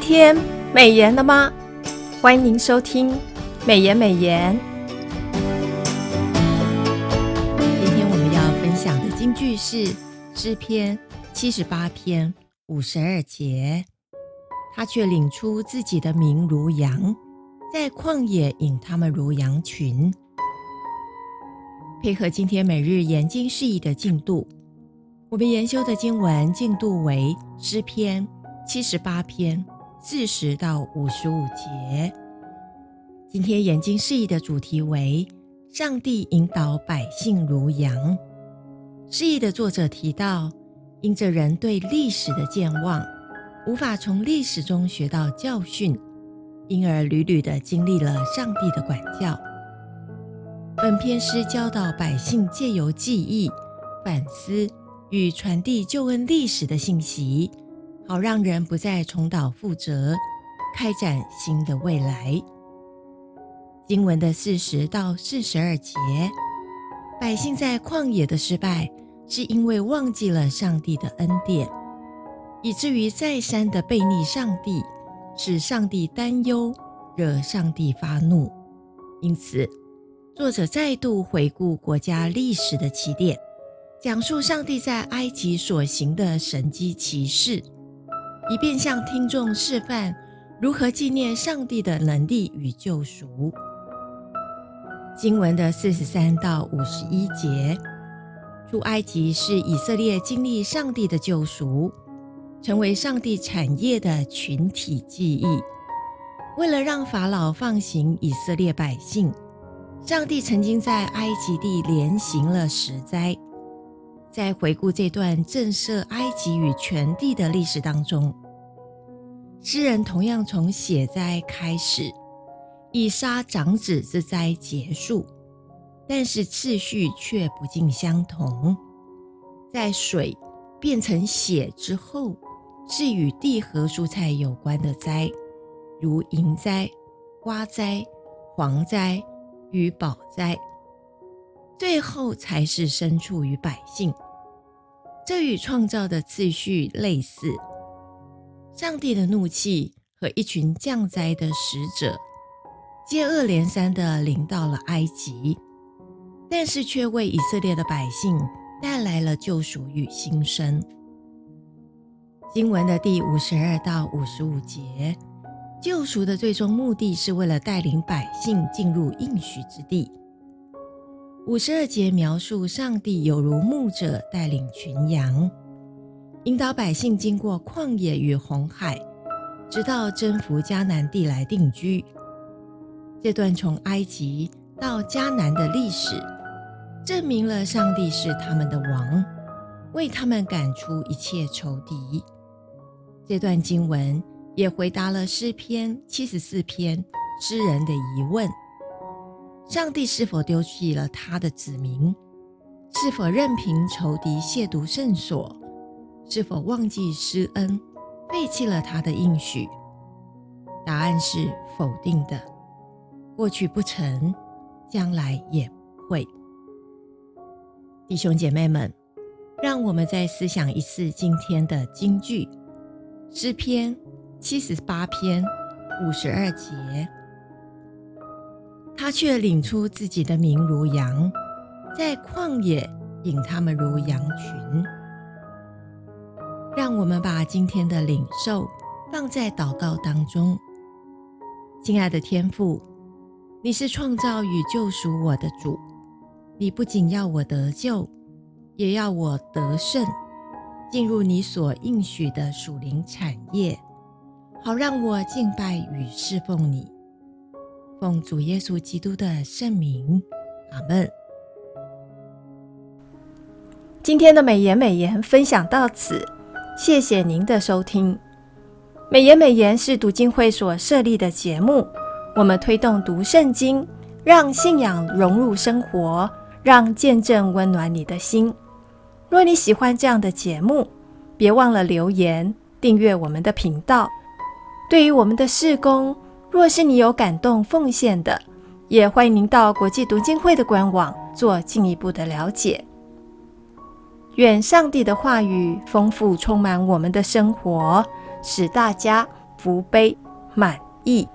今天美颜了吗？欢迎您收听美颜美颜。今天我们要分享的金句是诗篇七十八篇五十二节。他却领出自己的名如羊，在旷野引他们如羊群。配合今天每日研经释义的进度，我们研修的经文进度为诗篇七十八篇四十到五十五节。今天研经释义的主题为“上帝引导百姓如羊”。释义的作者提到，因着人对历史的健忘，无法从历史中学到教训，因而屡屡地经历了上帝的管教。本篇诗教导百姓借由记忆、反思与传递救恩历史的信息，好让人不再重蹈覆辙，开展新的未来。经文的四十到四十二节，百姓在旷野的失败，是因为忘记了上帝的恩典，以至于再三的悖逆上帝，使上帝担忧，惹上帝发怒。因此，作者再度回顾国家历史的起点，讲述上帝在埃及所行的神迹奇事，以便向听众示范如何纪念上帝的能力与救赎。经文的四十三到五十一节，出埃及是以色列经历上帝的救赎，成为上帝产业的群体记忆。为了让法老放行以色列百姓。上帝曾经在埃及地连行了十灾，在回顾这段震慑埃及与全地的历史当中，诗人同样从血灾开始，以杀长子之灾结束，但是次序却不尽相同。在水变成血之后，是与地和蔬菜有关的灾，如蝇灾、瓜灾、蝗灾。与宝灾，最后才是牲畜与百姓。这与创造的次序类似。上帝的怒气和一群降灾的使者，接二连三地临到了埃及，但是却为以色列的百姓带来了救赎与新生。经文的第五十二到五十五节。救赎的最终目的是为了带领百姓进入应许之地。五十二节描述上帝有如牧者带领群羊，引导百姓经过旷野与红海，直到征服迦南地来定居。这段从埃及到迦南的历史，证明了上帝是他们的王，为他们赶出一切仇敌。这段经文。也回答了诗篇七十四篇诗人的疑问：上帝是否丢弃了他的子民？是否任凭仇敌亵渎圣所？是否忘记施恩，废弃了他的应许？答案是否定的。过去不成，将来也不会。弟兄姐妹们，让我们再思想一次今天的金句：诗篇。七十八篇五十二节，他却领出自己的名如羊，在旷野引他们如羊群。让我们把今天的领受放在祷告当中。亲爱的天父，你是创造与救赎我的主，你不仅要我得救，也要我得胜，进入你所应许的属灵产业。好让我敬拜与侍奉你，奉主耶稣基督的圣名，阿门。今天的美言美言分享到此，谢谢您的收听。美言美言是读经会所设立的节目，我们推动读圣经，让信仰融入生活，让见证温暖你的心。若你喜欢这样的节目，别忘了留言订阅我们的频道。对于我们的事工，若是你有感动奉献的，也欢迎您到国际读经会的官网做进一步的了解。愿上帝的话语丰富充满我们的生活，使大家福杯满溢。